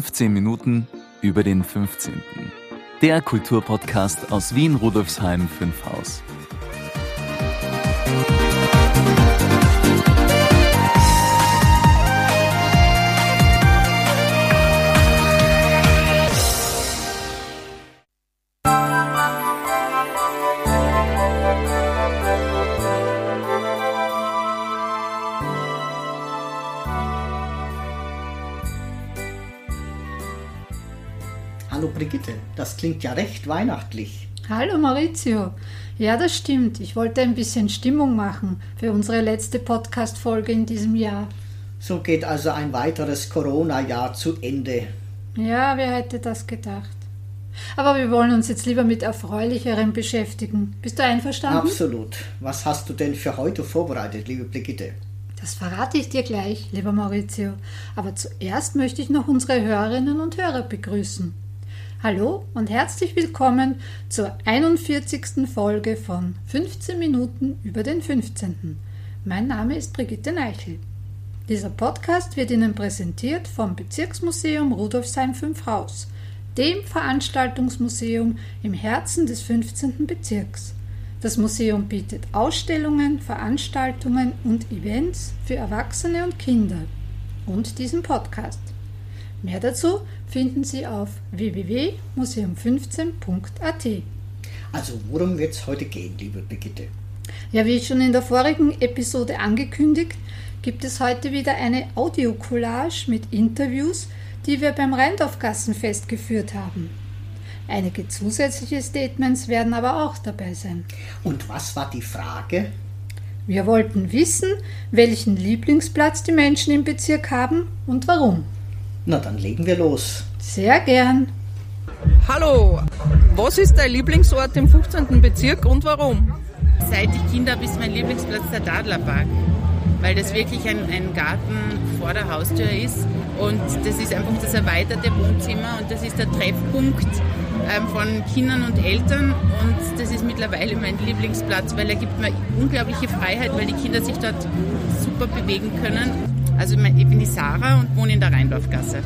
15 Minuten über den 15. Der Kulturpodcast aus Wien Rudolfsheim 5 Haus. Klingt ja recht weihnachtlich. Hallo Maurizio. Ja, das stimmt. Ich wollte ein bisschen Stimmung machen für unsere letzte Podcast-Folge in diesem Jahr. So geht also ein weiteres Corona-Jahr zu Ende. Ja, wer hätte das gedacht? Aber wir wollen uns jetzt lieber mit Erfreulicherem beschäftigen. Bist du einverstanden? Absolut. Was hast du denn für heute vorbereitet, liebe Brigitte? Das verrate ich dir gleich, lieber Maurizio. Aber zuerst möchte ich noch unsere Hörerinnen und Hörer begrüßen. Hallo und herzlich willkommen zur 41. Folge von 15 Minuten über den 15. Mein Name ist Brigitte Neichel. Dieser Podcast wird Ihnen präsentiert vom Bezirksmuseum Rudolfsheim 5 Haus, dem Veranstaltungsmuseum im Herzen des 15. Bezirks. Das Museum bietet Ausstellungen, Veranstaltungen und Events für Erwachsene und Kinder und diesen Podcast. Mehr dazu finden Sie auf www.museum15.at. Also worum wird es heute gehen, liebe Brigitte? Ja, wie schon in der vorigen Episode angekündigt, gibt es heute wieder eine Audiocollage mit Interviews, die wir beim Rheindorfgassenfest geführt haben. Einige zusätzliche Statements werden aber auch dabei sein. Und was war die Frage? Wir wollten wissen, welchen Lieblingsplatz die Menschen im Bezirk haben und warum. Na, dann legen wir los. Sehr gern. Hallo, was ist dein Lieblingsort im 15. Bezirk und warum? Seit ich Kinder habe, ist mein Lieblingsplatz der Dadlerpark, weil das wirklich ein, ein Garten vor der Haustür ist und das ist einfach das erweiterte Wohnzimmer und das ist der Treffpunkt ähm, von Kindern und Eltern und das ist mittlerweile mein Lieblingsplatz, weil er gibt mir unglaubliche Freiheit, weil die Kinder sich dort super bewegen können. Also ich bin die Sarah und wohne in der Rheindorfgasse.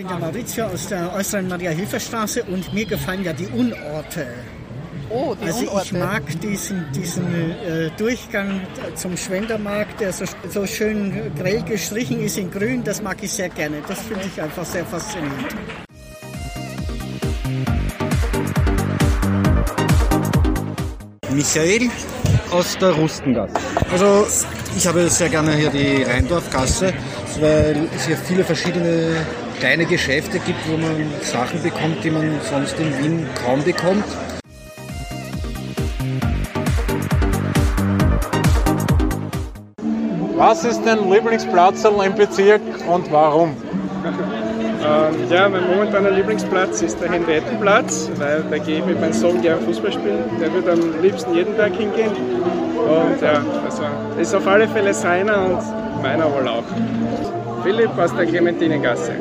Bin der Maurizio aus der äußeren Maria-Hilfer-Straße und mir gefallen ja die Unorte. Oh, die Also ich Unorte. mag diesen, diesen äh, Durchgang zum Schwendermarkt, der so, so schön grell gestrichen ist in grün, das mag ich sehr gerne. Das finde ich einfach sehr faszinierend. Michael aus der Rustengasse. Also ich habe sehr gerne hier die Rheindorfgasse, weil es hier viele verschiedene kleine Geschäfte gibt, wo man Sachen bekommt, die man sonst in Wien kaum bekommt. Was ist dein Lieblingsplatz im Bezirk und warum? Ähm, ja, mein momentaner Lieblingsplatz ist der Henriettenplatz, weil da gehe ich mit meinem Sohn gerne Fußball spielen. Der wird am liebsten jeden Tag hingehen. Und ja, also ist auf alle Fälle seiner und meiner wohl auch. Philipp aus der Clementinengasse.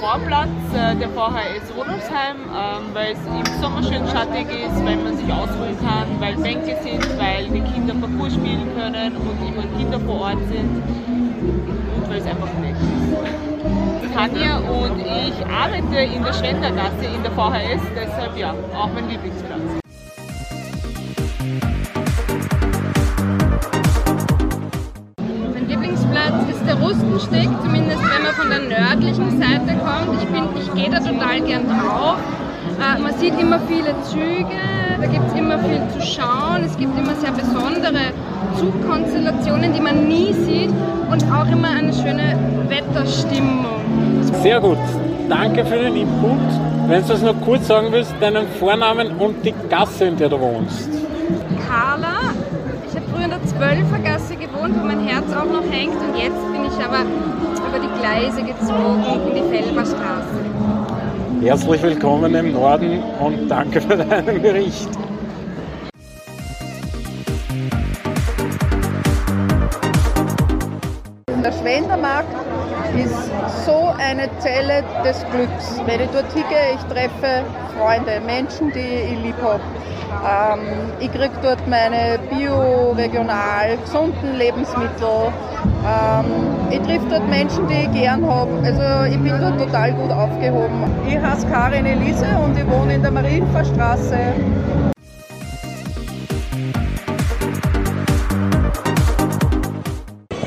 Vorplatz, äh, der ist Rudolfsheim, ähm, weil es im Sommer schön schattig ist, weil man sich ausruhen kann, weil Bänke sind, weil die Kinder Parcours spielen können und immer Kinder vor Ort sind und weil es einfach nett ist. Tanja und ich arbeite in der Schwendergasse in der VHS, deshalb ja, auch mein Lieblingsplatz. Rustensteg, zumindest wenn man von der nördlichen Seite kommt. Ich, bin, ich gehe da total gern drauf. Äh, man sieht immer viele Züge, da gibt es immer viel zu schauen. Es gibt immer sehr besondere Zugkonstellationen, die man nie sieht und auch immer eine schöne Wetterstimmung. Sehr gut. Danke für den Input. Wenn du das noch kurz sagen willst, deinen Vornamen und die Gasse, in der du wohnst. Carla, ich habe früher in der Zwölfergasse gewohnt, wo mein auch noch hängt und jetzt bin ich aber über die Gleise gezogen in die Felberstraße. Herzlich willkommen im Norden und danke für deinen Bericht. Der Schwendermarkt ist so eine Zelle des Glücks. Wenn ich dort hingehe, ich treffe Freunde, Menschen, die ich lieb habe. Ähm, ich kriege dort meine bio, regional, gesunden Lebensmittel. Ähm, ich treffe dort Menschen, die ich gern habe. Also ich bin dort total gut aufgehoben. Ich heiße Karin Elise und ich wohne in der Marienvorstraße.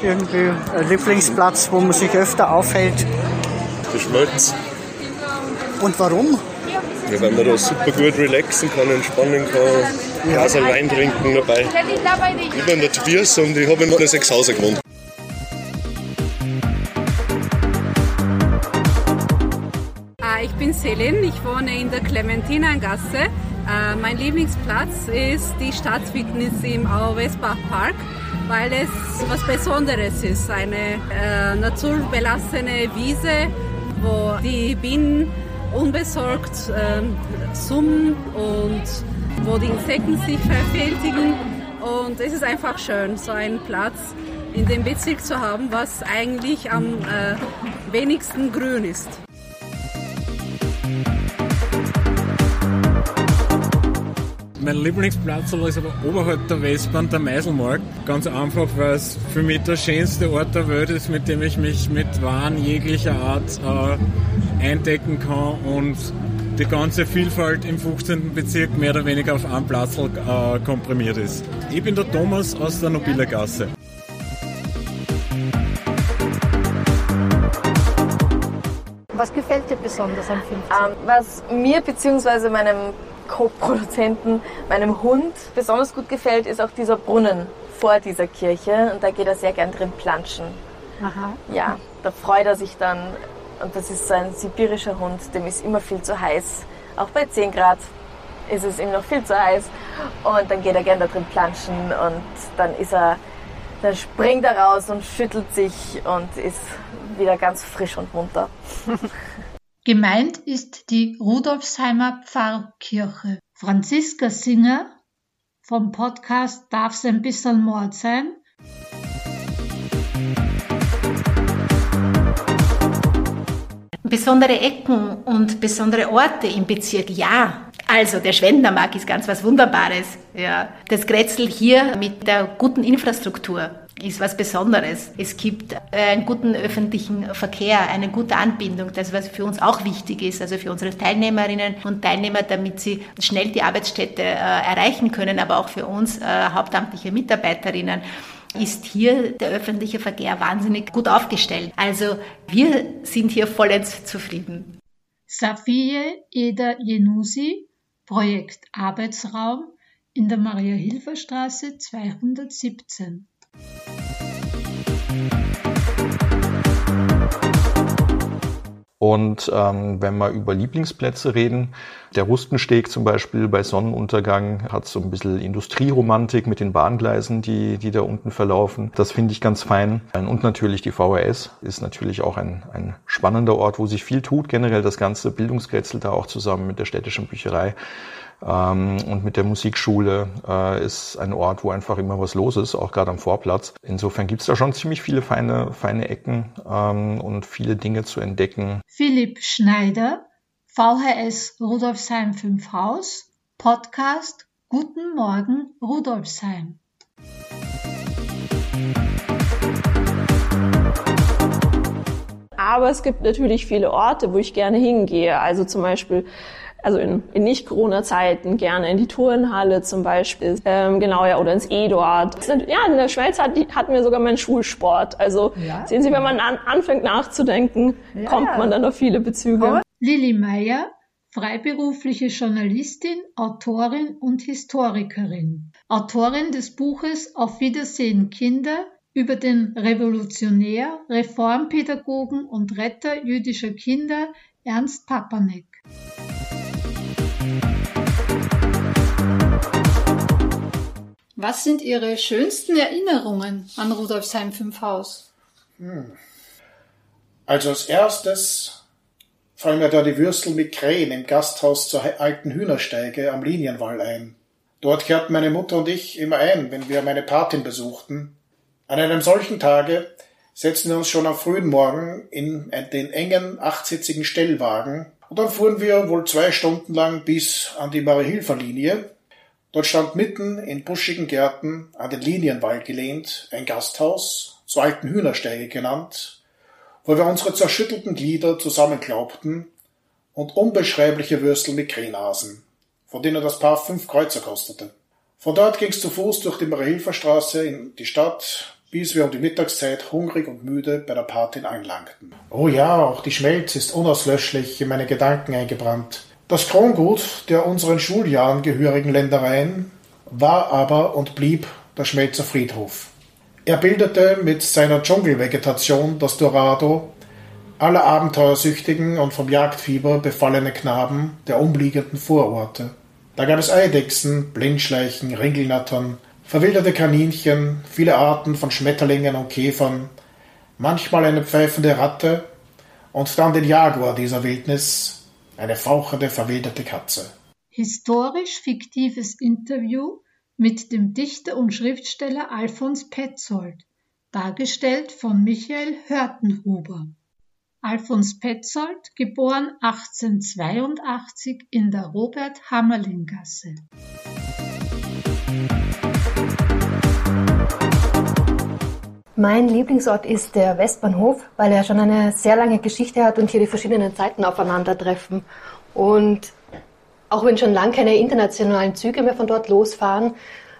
Irgendwie ein Lieblingsplatz, wo man sich öfter aufhält. Der Schmelz. Und warum? Ja, weil man da super gut relaxen kann, entspannen kann, ja. Glas Wein trinken dabei. Ich bin der Tobias und ich habe in der Sechshauser gewohnt. Ah, ich bin Selin, ich wohne in der Clementinengasse. Äh, mein Lieblingsplatz ist die Stadtfitness im Auer-Westbach Park, weil es was Besonderes ist. Eine äh, naturbelassene Wiese, wo die Bienen unbesorgt äh, summen und wo die Insekten sich verfältigen. Und es ist einfach schön, so einen Platz in dem Bezirk zu haben, was eigentlich am äh, wenigsten grün ist. Mein Lieblingsplatz ist aber oberhalb der Westbahn der Meiselmarkt. Ganz einfach, weil es für mich der schönste Ort der Welt ist, mit dem ich mich mit Waren jeglicher Art äh, eindecken kann und die ganze Vielfalt im 15. Bezirk mehr oder weniger auf einen Platz äh, komprimiert ist. Ich bin der Thomas aus der Nobilergasse. Was gefällt dir besonders am 15? Ähm, was mir bzw. meinem Co-Produzenten, meinem Hund besonders gut gefällt, ist auch dieser Brunnen vor dieser Kirche und da geht er sehr gern drin planschen. Aha. Ja, da freut er sich dann und das ist so ein sibirischer Hund, dem ist immer viel zu heiß. Auch bei 10 Grad ist es ihm noch viel zu heiß und dann geht er gern da drin planschen und dann ist er, dann springt er raus und schüttelt sich und ist wieder ganz frisch und munter. Gemeint ist die Rudolfsheimer Pfarrkirche. Franziska Singer vom Podcast Darf's ein bisschen Mord sein? Besondere Ecken und besondere Orte im Bezirk, ja. Also der Schwendermarkt ist ganz was Wunderbares. Ja. Das Grätzl hier mit der guten Infrastruktur ist was Besonderes. Es gibt äh, einen guten öffentlichen Verkehr, eine gute Anbindung, das was für uns auch wichtig ist, also für unsere Teilnehmerinnen und Teilnehmer, damit sie schnell die Arbeitsstätte äh, erreichen können, aber auch für uns äh, hauptamtliche Mitarbeiterinnen ist hier der öffentliche Verkehr wahnsinnig gut aufgestellt. Also wir sind hier vollends zufrieden. Safie Eder Jenusi, Projekt Arbeitsraum in der Maria-Hilfer-Straße 217. Und ähm, wenn wir über Lieblingsplätze reden, der Rustensteg zum Beispiel bei Sonnenuntergang hat so ein bisschen Industrieromantik mit den Bahngleisen, die, die da unten verlaufen. Das finde ich ganz fein. Und natürlich die VHS ist natürlich auch ein, ein spannender Ort, wo sich viel tut. Generell das ganze Bildungsgrätzl da auch zusammen mit der städtischen Bücherei und mit der Musikschule äh, ist ein Ort, wo einfach immer was los ist, auch gerade am Vorplatz. Insofern gibt's da schon ziemlich viele feine, feine Ecken ähm, und viele Dinge zu entdecken. Philipp Schneider, VHS Rudolfsheim 5 Haus, Podcast Guten Morgen Rudolfsheim. Aber es gibt natürlich viele Orte, wo ich gerne hingehe. Also zum Beispiel also in, in Nicht-Corona-Zeiten gerne in die Turnhalle zum Beispiel, ähm, genau ja, oder ins E dort. Ja, in der Schweiz hat, hatten wir sogar meinen Schulsport. Also ja. sehen Sie, wenn man an, anfängt nachzudenken, ja, kommt man dann auf viele Bezüge. Lilly Meyer, freiberufliche Journalistin, Autorin und Historikerin. Autorin des Buches Auf Wiedersehen Kinder über den Revolutionär, Reformpädagogen und Retter jüdischer Kinder Ernst Papanek. Was sind Ihre schönsten Erinnerungen an Rudolfsheim 5 Haus? Hm. Also als erstes fallen mir da die Würstel mit Krähen im Gasthaus zur alten Hühnersteige am Linienwall ein. Dort kehrten meine Mutter und ich immer ein, wenn wir meine Patin besuchten. An einem solchen Tage setzten wir uns schon am frühen Morgen in den engen achtsitzigen Stellwagen und dann fuhren wir wohl zwei Stunden lang bis an die Marie-Hilfer-Linie. Dort stand mitten in buschigen Gärten an den Linienwall gelehnt ein Gasthaus, so alten Hühnersteige genannt, wo wir unsere zerschüttelten Glieder zusammenklaubten und unbeschreibliche Würstel mit Krähnasen, von denen das Paar fünf Kreuzer kostete. Von dort ging's zu Fuß durch die Marie-Hilfer-Straße in die Stadt, bis wir um die Mittagszeit hungrig und müde bei der Patin anlangten. Oh ja, auch die Schmelz ist unauslöschlich in meine Gedanken eingebrannt. Das Krongut der unseren Schuljahren gehörigen Ländereien war aber und blieb der Schmelzer Friedhof. Er bildete mit seiner Dschungelvegetation das Dorado aller abenteuersüchtigen und vom Jagdfieber befallene Knaben der umliegenden Vororte. Da gab es Eidechsen, Blindschleichen, Ringelnattern, verwilderte Kaninchen, viele Arten von Schmetterlingen und Käfern, manchmal eine pfeifende Ratte und dann den Jaguar dieser Wildnis, eine fauchende, verwilderte Katze. Historisch fiktives Interview mit dem Dichter und Schriftsteller Alfons Petzold, dargestellt von Michael Hörtenhuber. Alfons Petzold, geboren 1882 in der Robert-Hammerling-Gasse. Mein Lieblingsort ist der Westbahnhof, weil er schon eine sehr lange Geschichte hat und hier die verschiedenen Zeiten aufeinandertreffen. Und auch wenn schon lange keine internationalen Züge mehr von dort losfahren,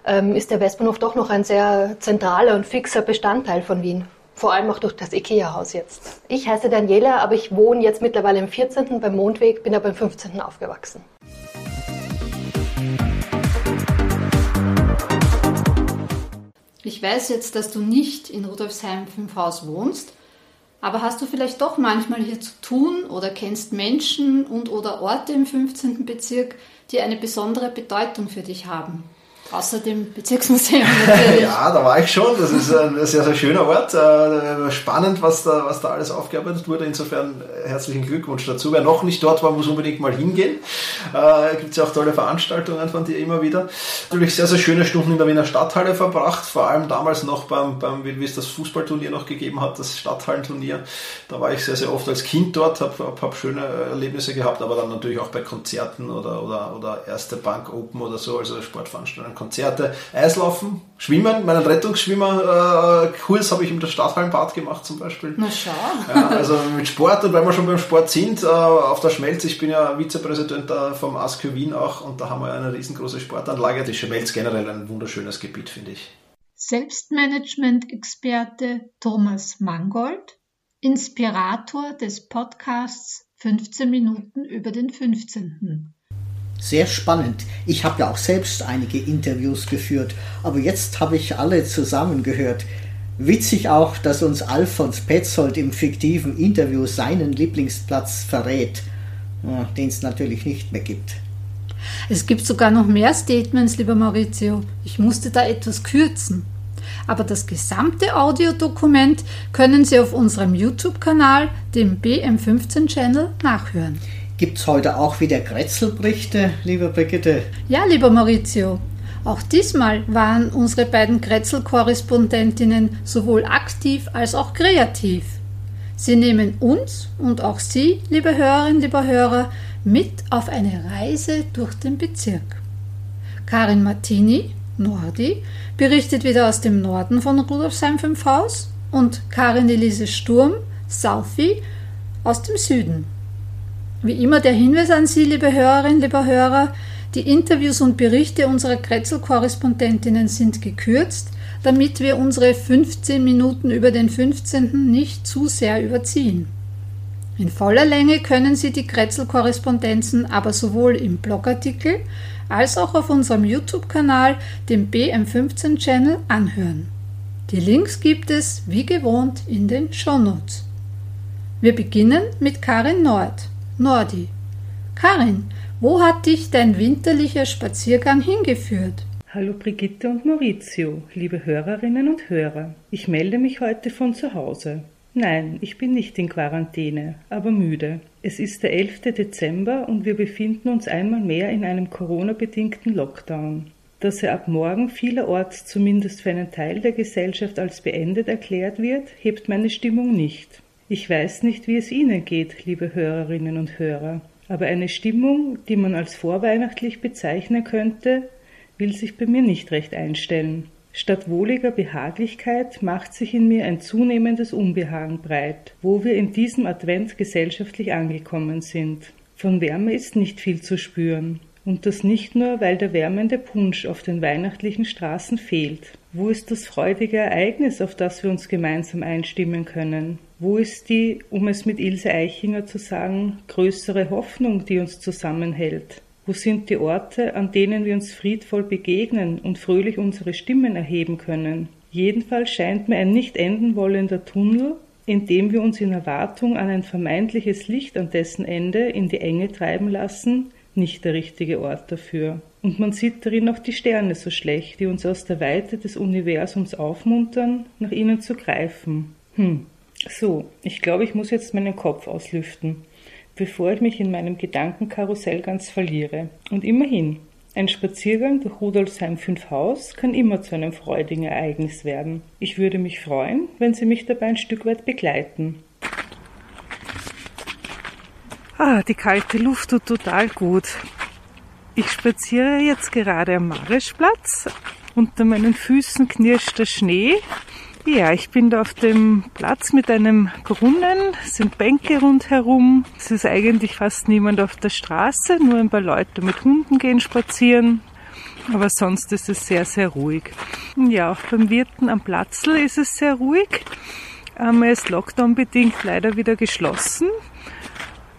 ähm, ist der Westbahnhof doch noch ein sehr zentraler und fixer Bestandteil von Wien. Vor allem auch durch das IKEA-Haus jetzt. Ich heiße Daniela, aber ich wohne jetzt mittlerweile im 14. beim Mondweg, bin aber im 15. aufgewachsen. Ich weiß jetzt, dass du nicht in Rudolfsheim 5 Haus wohnst, aber hast du vielleicht doch manchmal hier zu tun oder kennst Menschen und oder Orte im 15. Bezirk, die eine besondere Bedeutung für dich haben? Außer dem Bezirksmuseum ja, da war ich schon. Das ist ein sehr, sehr schöner Ort. Äh, spannend, was da, was da alles aufgearbeitet wurde. Insofern äh, herzlichen Glückwunsch dazu. Wer noch nicht dort war, muss unbedingt mal hingehen. Äh, Gibt es ja auch tolle Veranstaltungen von dir immer wieder. Natürlich sehr, sehr schöne Stunden in der Wiener Stadthalle verbracht. Vor allem damals noch beim, beim wie es das Fußballturnier noch gegeben hat, das Stadthallenturnier. Da war ich sehr, sehr oft als Kind dort, habe hab, hab schöne Erlebnisse gehabt, aber dann natürlich auch bei Konzerten oder, oder, oder erste Bank Open oder so, also Sportveranstaltungen Konzerte, Eislaufen, Schwimmen, meinen Rettungsschwimmerkurs habe ich im Stadthallenbad gemacht zum Beispiel. Na schau. Ja, also mit Sport und weil wir schon beim Sport sind, äh, auf der Schmelz, ich bin ja Vizepräsident vom ASKÖ Wien auch und da haben wir eine riesengroße Sportanlage. Die Schmelz generell ein wunderschönes Gebiet, finde ich. Selbstmanagement-Experte Thomas Mangold, Inspirator des Podcasts 15 Minuten über den 15 sehr spannend. Ich habe ja auch selbst einige Interviews geführt, aber jetzt habe ich alle zusammengehört. Witzig auch, dass uns Alfons Petzold im fiktiven Interview seinen Lieblingsplatz verrät, den es natürlich nicht mehr gibt. Es gibt sogar noch mehr Statements, lieber Maurizio. Ich musste da etwas kürzen. Aber das gesamte Audiodokument können Sie auf unserem YouTube-Kanal, dem BM15-Channel, nachhören. Gibt es heute auch wieder Kretzelberichte, liebe Brigitte? Ja, lieber Maurizio. Auch diesmal waren unsere beiden Kretzel-Korrespondentinnen sowohl aktiv als auch kreativ. Sie nehmen uns und auch Sie, liebe Hörerinnen, lieber Hörer, mit auf eine Reise durch den Bezirk. Karin Martini, Nordi, berichtet wieder aus dem Norden von Rudolfsheim 5 Haus und Karin Elise Sturm, Southie, aus dem Süden. Wie immer der Hinweis an Sie, liebe Hörerinnen, lieber Hörer, die Interviews und Berichte unserer Kretzel-Korrespondentinnen sind gekürzt, damit wir unsere 15 Minuten über den 15. nicht zu sehr überziehen. In voller Länge können Sie die Kretzel-Korrespondenzen aber sowohl im Blogartikel als auch auf unserem YouTube-Kanal, dem BM15-Channel, anhören. Die Links gibt es, wie gewohnt, in den Shownotes. Wir beginnen mit Karin Nord. Nordi. Karin, wo hat dich dein winterlicher Spaziergang hingeführt? Hallo Brigitte und Maurizio, liebe Hörerinnen und Hörer. Ich melde mich heute von zu Hause. Nein, ich bin nicht in Quarantäne, aber müde. Es ist der 11. Dezember und wir befinden uns einmal mehr in einem Corona-bedingten Lockdown. Dass er ab morgen vielerorts zumindest für einen Teil der Gesellschaft als beendet erklärt wird, hebt meine Stimmung nicht. Ich weiß nicht, wie es Ihnen geht, liebe Hörerinnen und Hörer, aber eine Stimmung, die man als vorweihnachtlich bezeichnen könnte, will sich bei mir nicht recht einstellen. Statt wohliger Behaglichkeit macht sich in mir ein zunehmendes Unbehagen breit, wo wir in diesem Advent gesellschaftlich angekommen sind. Von Wärme ist nicht viel zu spüren. Und das nicht nur, weil der wärmende Punsch auf den weihnachtlichen Straßen fehlt. Wo ist das freudige Ereignis, auf das wir uns gemeinsam einstimmen können? Wo ist die, um es mit Ilse Eichinger zu sagen, größere Hoffnung, die uns zusammenhält? Wo sind die Orte, an denen wir uns friedvoll begegnen und fröhlich unsere Stimmen erheben können? Jedenfalls scheint mir ein nicht enden wollender Tunnel, in dem wir uns in Erwartung an ein vermeintliches Licht an dessen Ende in die Enge treiben lassen, nicht der richtige Ort dafür. Und man sieht darin auch die Sterne so schlecht, die uns aus der Weite des Universums aufmuntern, nach ihnen zu greifen. Hm. So, ich glaube, ich muss jetzt meinen Kopf auslüften bevor ich mich in meinem Gedankenkarussell ganz verliere. Und immerhin, ein Spaziergang durch Rudolfsheim 5 Haus kann immer zu einem freudigen Ereignis werden. Ich würde mich freuen, wenn Sie mich dabei ein Stück weit begleiten. Ah, die kalte Luft tut total gut. Ich spaziere jetzt gerade am Marischplatz. Unter meinen Füßen knirscht der Schnee ja, ich bin da auf dem Platz mit einem Brunnen, es sind Bänke rundherum. Es ist eigentlich fast niemand auf der Straße, nur ein paar Leute mit Hunden gehen spazieren. Aber sonst ist es sehr, sehr ruhig. Ja, auch beim Wirten am Platzl ist es sehr ruhig. Ähm, er ist Lockdown-bedingt leider wieder geschlossen.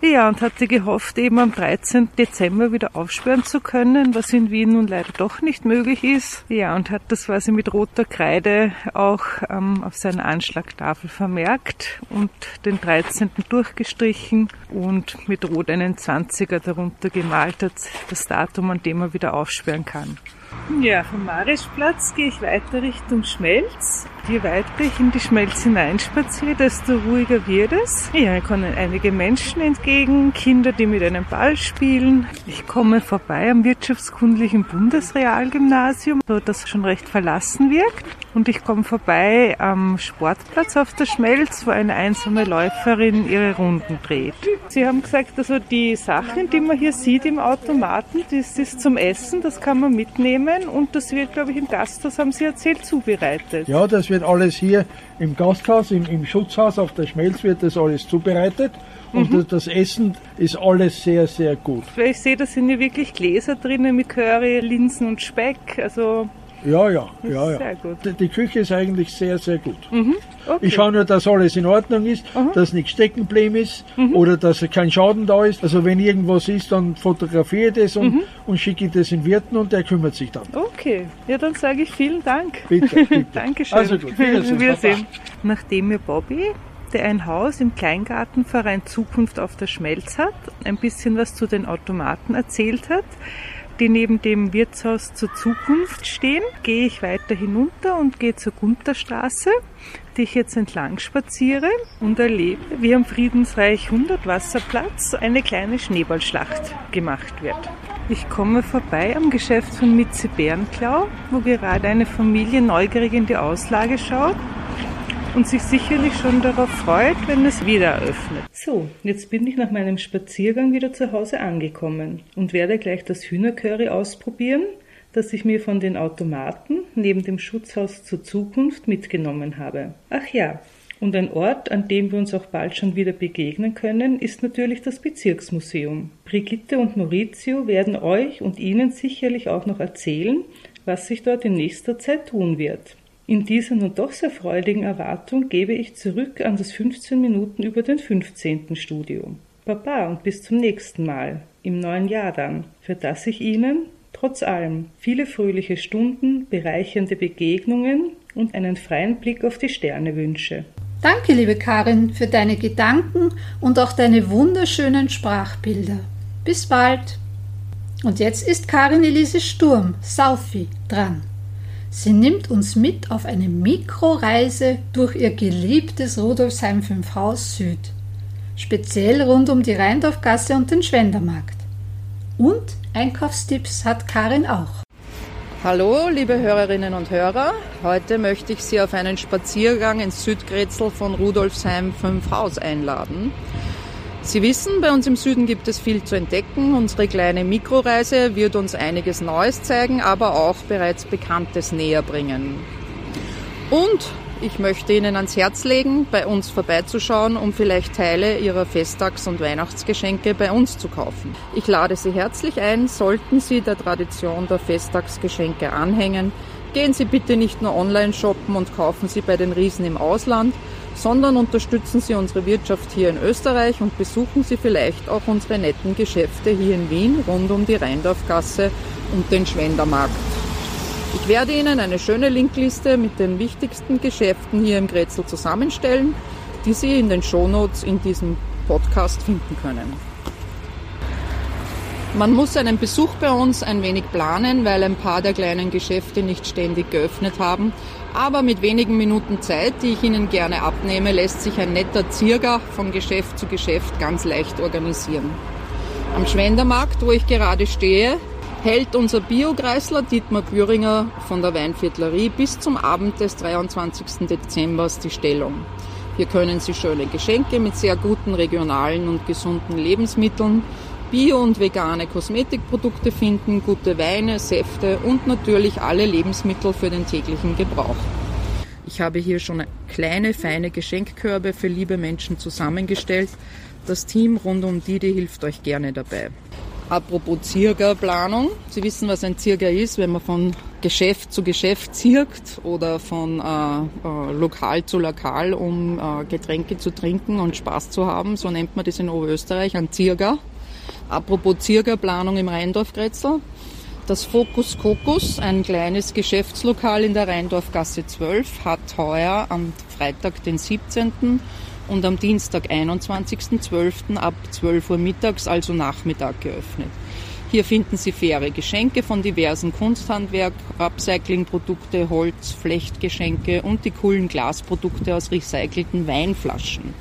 Ja, und hatte gehofft, eben am 13. Dezember wieder aufsperren zu können, was in Wien nun leider doch nicht möglich ist. Ja, und hat das quasi mit roter Kreide auch ähm, auf seiner Anschlagtafel vermerkt und den 13. durchgestrichen und mit Rot einen 20er darunter gemalt hat, das Datum, an dem er wieder aufsperren kann. Ja, vom Marischplatz gehe ich weiter Richtung Schmelz. Je weiter ich in die Schmelz hineinspaziere, desto ruhiger wird es. Mir kommen einige Menschen entgegen, Kinder, die mit einem Ball spielen. Ich komme vorbei am Wirtschaftskundlichen Bundesrealgymnasium, wo das schon recht verlassen wirkt. Und ich komme vorbei am Sportplatz auf der Schmelz, wo eine einsame Läuferin ihre Runden dreht. Sie haben gesagt, also die Sachen, die man hier sieht im Automaten, das ist zum Essen, das kann man mitnehmen und das wird, glaube ich, im Gasthaus, haben Sie erzählt, zubereitet. Ja, das wird alles hier im Gasthaus, im, im Schutzhaus auf der Schmelz wird das alles zubereitet. Und mhm. das, das, Essen ist alles sehr, sehr gut. Ich sehe, da sind ja wirklich Gläser drinnen mit Curry, Linsen und Speck. Also ja, ja, ja, ja. Sehr gut. Die, die, Küche ist eigentlich sehr, sehr gut. Mhm. Okay. Ich schaue nur, dass alles in Ordnung ist, mhm. dass nichts stecken geblieben ist mhm. oder dass kein Schaden da ist. Also wenn irgendwas ist, dann fotografiere ich das und, mhm. und schicke ich das in Wirten und der kümmert sich dann. Okay, ja dann sage ich vielen Dank. Bitte, bitte. Dankeschön. Also gut, Wiedersehen. Wiedersehen. Nachdem mir Bobby der ein Haus im Kleingartenverein Zukunft auf der Schmelz hat, ein bisschen was zu den Automaten erzählt hat, die neben dem Wirtshaus zur Zukunft stehen, gehe ich weiter hinunter und gehe zur Gunterstraße, die ich jetzt entlang spaziere und erlebe, wie am Friedensreich 100 Wasserplatz eine kleine Schneeballschlacht gemacht wird. Ich komme vorbei am Geschäft von Mitze Bärenklau, wo gerade eine Familie neugierig in die Auslage schaut und sich sicherlich schon darauf freut, wenn es wieder eröffnet. So, jetzt bin ich nach meinem Spaziergang wieder zu Hause angekommen und werde gleich das Hühnercurry ausprobieren, das ich mir von den Automaten neben dem Schutzhaus zur Zukunft mitgenommen habe. Ach ja, und ein Ort, an dem wir uns auch bald schon wieder begegnen können, ist natürlich das Bezirksmuseum. Brigitte und Maurizio werden euch und Ihnen sicherlich auch noch erzählen, was sich dort in nächster Zeit tun wird. In dieser nun doch sehr freudigen Erwartung gebe ich zurück an das 15 Minuten über den 15. Studio. Baba und bis zum nächsten Mal, im neuen Jahr dann, für das ich Ihnen, trotz allem, viele fröhliche Stunden, bereichernde Begegnungen und einen freien Blick auf die Sterne wünsche. Danke, liebe Karin, für deine Gedanken und auch deine wunderschönen Sprachbilder. Bis bald. Und jetzt ist Karin Elise Sturm, Southie, dran. Sie nimmt uns mit auf eine Mikroreise durch ihr geliebtes Rudolfsheim 5 Haus Süd, speziell rund um die Rheindorfgasse und den Schwendermarkt. Und Einkaufstipps hat Karin auch. Hallo, liebe Hörerinnen und Hörer. Heute möchte ich Sie auf einen Spaziergang ins Südgrätzl von Rudolfsheim 5 Haus einladen. Sie wissen, bei uns im Süden gibt es viel zu entdecken. Unsere kleine Mikroreise wird uns einiges Neues zeigen, aber auch bereits Bekanntes näher bringen. Und ich möchte Ihnen ans Herz legen, bei uns vorbeizuschauen, um vielleicht Teile Ihrer Festtags- und Weihnachtsgeschenke bei uns zu kaufen. Ich lade Sie herzlich ein, sollten Sie der Tradition der Festtagsgeschenke anhängen, gehen Sie bitte nicht nur online shoppen und kaufen Sie bei den Riesen im Ausland, sondern unterstützen Sie unsere Wirtschaft hier in Österreich und besuchen Sie vielleicht auch unsere netten Geschäfte hier in Wien rund um die Rheindorfgasse und den Schwendermarkt. Ich werde Ihnen eine schöne Linkliste mit den wichtigsten Geschäften hier im Grätzl zusammenstellen, die Sie in den Shownotes in diesem Podcast finden können. Man muss einen Besuch bei uns ein wenig planen, weil ein paar der kleinen Geschäfte nicht ständig geöffnet haben. Aber mit wenigen Minuten Zeit, die ich Ihnen gerne abnehme, lässt sich ein netter Zierger von Geschäft zu Geschäft ganz leicht organisieren. Am Schwendermarkt, wo ich gerade stehe, hält unser Biokreisler Dietmar Büringer von der Weinviertlerie bis zum Abend des 23. Dezember die Stellung. Hier können Sie schöne Geschenke mit sehr guten regionalen und gesunden Lebensmitteln, Bio- und vegane Kosmetikprodukte finden, gute Weine, Säfte und natürlich alle Lebensmittel für den täglichen Gebrauch. Ich habe hier schon kleine, feine Geschenkkörbe für liebe Menschen zusammengestellt. Das Team rund um Didi hilft euch gerne dabei. Apropos Ziergerplanung. Sie wissen, was ein Zierger ist, wenn man von Geschäft zu Geschäft zirkt oder von äh, äh, Lokal zu Lokal, um äh, Getränke zu trinken und Spaß zu haben. So nennt man das in Oberösterreich, ein Zierger. Apropos Ziergerplanung im Rheindorfkretzel. Das Fokus Kokos, ein kleines Geschäftslokal in der Rheindorfgasse 12, hat heuer am Freitag, den 17 und am Dienstag, 21.12. ab 12 Uhr mittags, also Nachmittag, geöffnet. Hier finden Sie faire Geschenke von diversen Kunsthandwerk, Upcycling-Produkte, Holz, Flechtgeschenke und die coolen Glasprodukte aus recycelten Weinflaschen.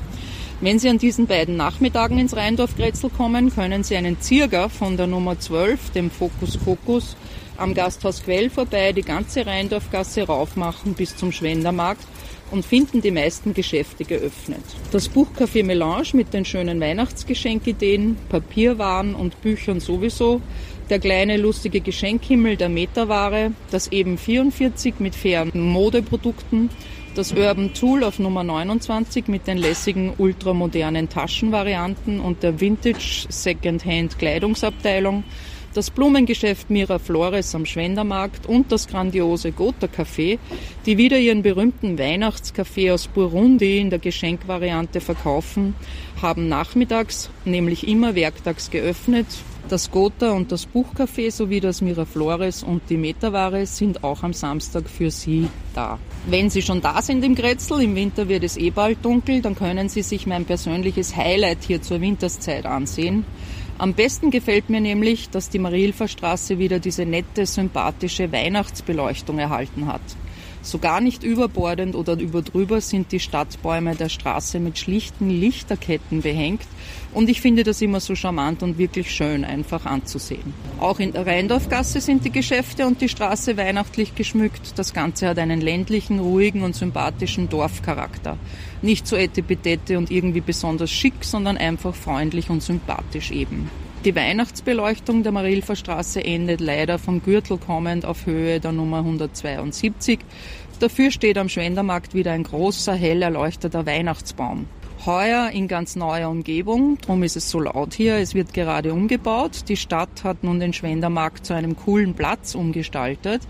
Wenn Sie an diesen beiden Nachmittagen ins Rheindorf-Grätzl kommen, können Sie einen Zierger von der Nummer 12, dem Fokus Kokos, am Gasthaus Quell vorbei, die ganze Rheindorfgasse raufmachen bis zum Schwendermarkt und finden die meisten Geschäfte geöffnet. Das Buchcafé Melange mit den schönen Weihnachtsgeschenkideen, Papierwaren und Büchern sowieso, der kleine lustige Geschenkhimmel der Meterware, das eben 44 mit fairen Modeprodukten, das Urban Tool auf Nummer 29 mit den lässigen ultramodernen Taschenvarianten und der Vintage Secondhand Kleidungsabteilung, das Blumengeschäft Mira Flores am Schwendermarkt und das grandiose Gotha Café, die wieder ihren berühmten Weihnachtskaffee aus Burundi in der Geschenkwariante verkaufen, haben nachmittags, nämlich immer werktags geöffnet. Das Gotha und das Buchcafé sowie das Miraflores und die Metaware sind auch am Samstag für Sie da. Wenn Sie schon da sind im Grätzl, im Winter wird es eh bald dunkel, dann können Sie sich mein persönliches Highlight hier zur Winterszeit ansehen. Am besten gefällt mir nämlich, dass die Marielferstraße wieder diese nette, sympathische Weihnachtsbeleuchtung erhalten hat. So gar nicht überbordend oder überdrüber sind die Stadtbäume der Straße mit schlichten Lichterketten behängt und ich finde das immer so charmant und wirklich schön einfach anzusehen. Auch in der Rheindorfgasse sind die Geschäfte und die Straße weihnachtlich geschmückt. Das Ganze hat einen ländlichen, ruhigen und sympathischen Dorfcharakter. Nicht so etepetete und irgendwie besonders schick, sondern einfach freundlich und sympathisch eben. Die Weihnachtsbeleuchtung der Marilfer Straße endet leider vom Gürtel kommend auf Höhe der Nummer 172. Dafür steht am Schwendermarkt wieder ein großer, hell erleuchteter Weihnachtsbaum. Heuer in ganz neuer Umgebung, darum ist es so laut hier. Es wird gerade umgebaut. Die Stadt hat nun den Schwendermarkt zu einem coolen Platz umgestaltet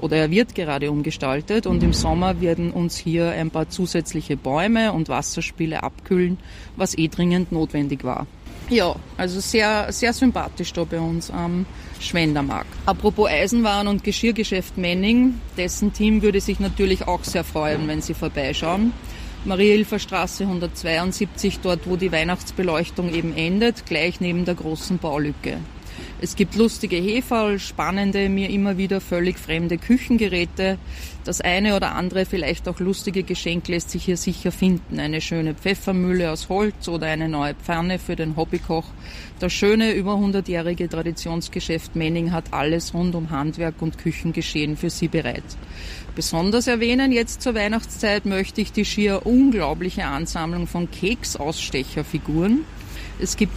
oder er wird gerade umgestaltet und im Sommer werden uns hier ein paar zusätzliche Bäume und Wasserspiele abkühlen, was eh dringend notwendig war. Ja, also sehr, sehr sympathisch da bei uns am Schwendermarkt. Apropos Eisenwaren und Geschirrgeschäft Menning, dessen Team würde sich natürlich auch sehr freuen, wenn Sie vorbeischauen. Mariahilfer Straße 172, dort wo die Weihnachtsbeleuchtung eben endet, gleich neben der großen Baulücke. Es gibt lustige Heferl, spannende, mir immer wieder völlig fremde Küchengeräte. Das eine oder andere vielleicht auch lustige Geschenk lässt sich hier sicher finden. Eine schöne Pfeffermühle aus Holz oder eine neue Pfanne für den Hobbykoch. Das schöne über 100-jährige Traditionsgeschäft Menning hat alles rund um Handwerk und Küchengeschehen für Sie bereit. Besonders erwähnen jetzt zur Weihnachtszeit möchte ich die schier unglaubliche Ansammlung von Keksausstecherfiguren. Es gibt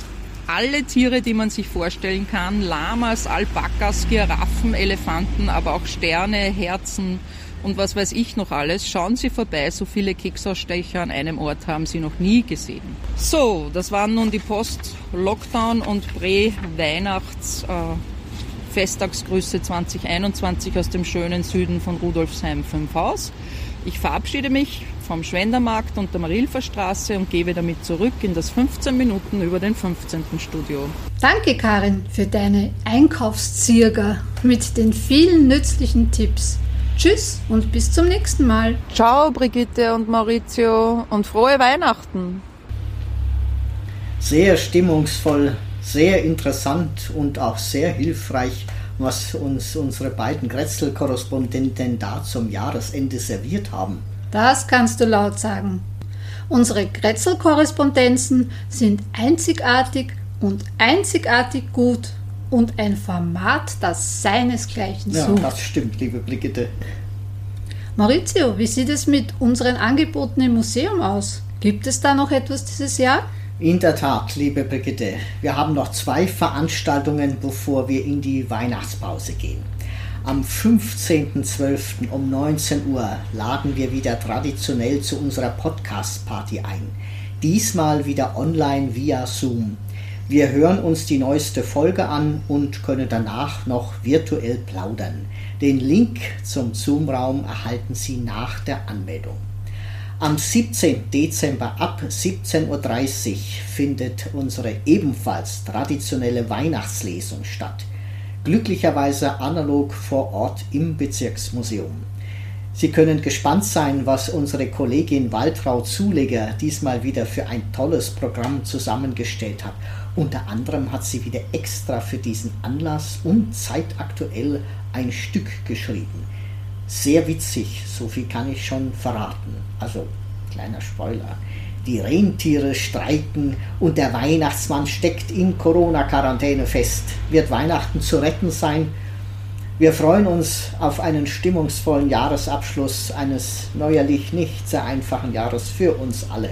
alle Tiere, die man sich vorstellen kann. Lamas, Alpakas, Giraffen, Elefanten, aber auch Sterne, Herzen und was weiß ich noch alles. Schauen Sie vorbei, so viele Keksausstecher an einem Ort haben Sie noch nie gesehen. So, das waren nun die Post-Lockdown- und Prä-Weihnachts- äh, Festtagsgrüße 2021 aus dem schönen Süden von Rudolfsheim 5 Haus. Ich verabschiede mich vom Schwendermarkt und der Marilferstraße und gebe damit zurück in das 15 Minuten über den 15. Studio. Danke, Karin, für deine Einkaufszirger mit den vielen nützlichen Tipps. Tschüss und bis zum nächsten Mal. Ciao, Brigitte und Maurizio und frohe Weihnachten. Sehr stimmungsvoll, sehr interessant und auch sehr hilfreich, was uns unsere beiden Grätzl-Korrespondenten da zum Jahresende serviert haben. Das kannst du laut sagen. Unsere Grätzl-Korrespondenzen sind einzigartig und einzigartig gut und ein Format, das seinesgleichen ja, sucht. das stimmt, liebe Brigitte. Maurizio, wie sieht es mit unseren Angeboten im Museum aus? Gibt es da noch etwas dieses Jahr? In der Tat, liebe Brigitte, wir haben noch zwei Veranstaltungen, bevor wir in die Weihnachtspause gehen. Am 15.12. um 19 Uhr laden wir wieder traditionell zu unserer Podcast-Party ein. Diesmal wieder online via Zoom. Wir hören uns die neueste Folge an und können danach noch virtuell plaudern. Den Link zum Zoom-Raum erhalten Sie nach der Anmeldung. Am 17. Dezember ab 17.30 Uhr findet unsere ebenfalls traditionelle Weihnachtslesung statt. Glücklicherweise analog vor Ort im Bezirksmuseum. Sie können gespannt sein, was unsere Kollegin Waltraud Zuleger diesmal wieder für ein tolles Programm zusammengestellt hat. Unter anderem hat sie wieder extra für diesen Anlass und zeitaktuell ein Stück geschrieben. Sehr witzig, so viel kann ich schon verraten. Also, kleiner Spoiler. Die Rentiere streiken und der Weihnachtsmann steckt in Corona-Quarantäne fest. Wird Weihnachten zu retten sein? Wir freuen uns auf einen stimmungsvollen Jahresabschluss eines neuerlich nicht sehr einfachen Jahres für uns alle.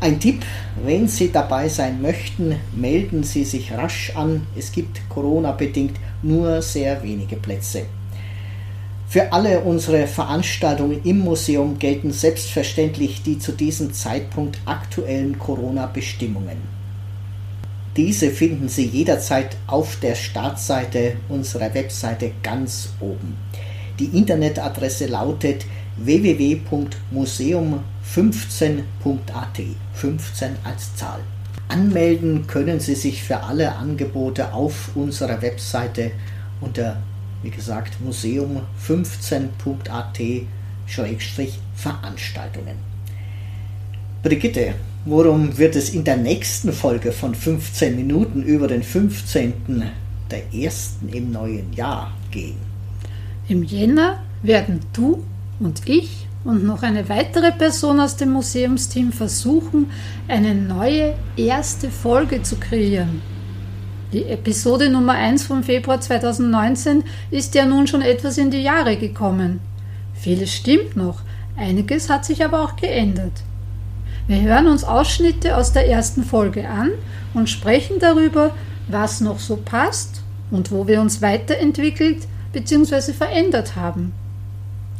Ein Tipp, wenn Sie dabei sein möchten, melden Sie sich rasch an. Es gibt Corona-bedingt nur sehr wenige Plätze. Für alle unsere Veranstaltungen im Museum gelten selbstverständlich die zu diesem Zeitpunkt aktuellen Corona-Bestimmungen. Diese finden Sie jederzeit auf der Startseite unserer Webseite ganz oben. Die Internetadresse lautet www.museum15.at, 15 als Zahl. Anmelden können Sie sich für alle Angebote auf unserer Webseite unter wie gesagt, museum15.at-veranstaltungen. Brigitte, worum wird es in der nächsten Folge von 15 Minuten über den 15. der ersten im neuen Jahr gehen? Im Jänner werden du und ich und noch eine weitere Person aus dem Museumsteam versuchen, eine neue erste Folge zu kreieren. Die Episode Nummer 1 vom Februar 2019 ist ja nun schon etwas in die Jahre gekommen. Vieles stimmt noch, einiges hat sich aber auch geändert. Wir hören uns Ausschnitte aus der ersten Folge an und sprechen darüber, was noch so passt und wo wir uns weiterentwickelt bzw. verändert haben.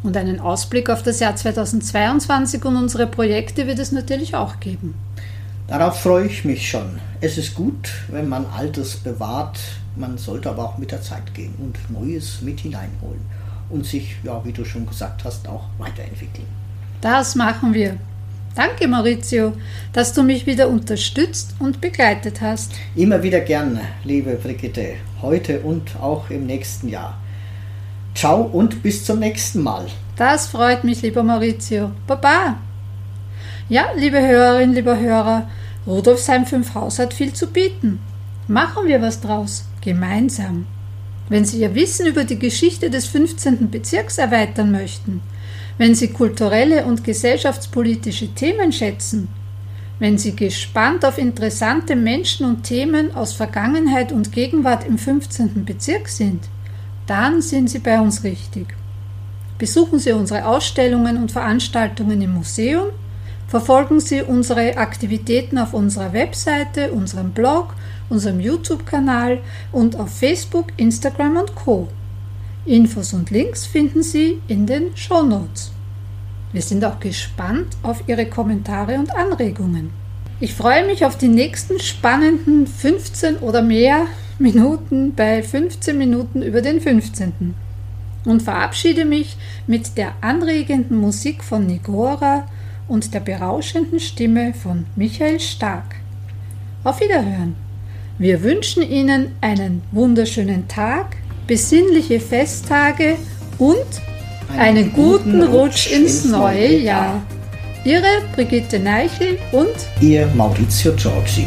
Und einen Ausblick auf das Jahr 2022 und unsere Projekte wird es natürlich auch geben. Darauf freue ich mich schon. Es ist gut, wenn man Altes bewahrt, man sollte aber auch mit der Zeit gehen und Neues mit hineinholen und sich, ja, wie du schon gesagt hast, auch weiterentwickeln. Das machen wir. Danke, Maurizio, dass du mich wieder unterstützt und begleitet hast. Immer wieder gerne, liebe Brigitte, heute und auch im nächsten Jahr. Ciao und bis zum nächsten Mal. Das freut mich, lieber Maurizio. Baba! Ja, liebe Hörerinnen, lieber Hörer, Rudolfsheim 5 Haus hat viel zu bieten. Machen wir was draus. gemeinsam. Wenn Sie Ihr Wissen über die Geschichte des 15. Bezirks erweitern möchten, wenn Sie kulturelle und gesellschaftspolitische Themen schätzen, wenn Sie gespannt auf interessante Menschen und Themen aus Vergangenheit und Gegenwart im 15. Bezirk sind, dann sind Sie bei uns richtig. Besuchen Sie unsere Ausstellungen und Veranstaltungen im Museum, verfolgen Sie unsere Aktivitäten auf unserer Webseite, unserem Blog, unserem YouTube-Kanal und auf Facebook, Instagram und Co. Infos und Links finden Sie in den Show Notes. Wir sind auch gespannt auf Ihre Kommentare und Anregungen. Ich freue mich auf die nächsten spannenden 15 oder mehr Minuten bei 15 Minuten über den 15. und verabschiede mich mit der anregenden Musik von Nigora und der berauschenden Stimme von Michael Stark. Auf Wiederhören! Wir wünschen Ihnen einen wunderschönen Tag, besinnliche Festtage und einen guten Rutsch ins neue Jahr. Ihre Brigitte Neichel und Ihr Maurizio Giorgi.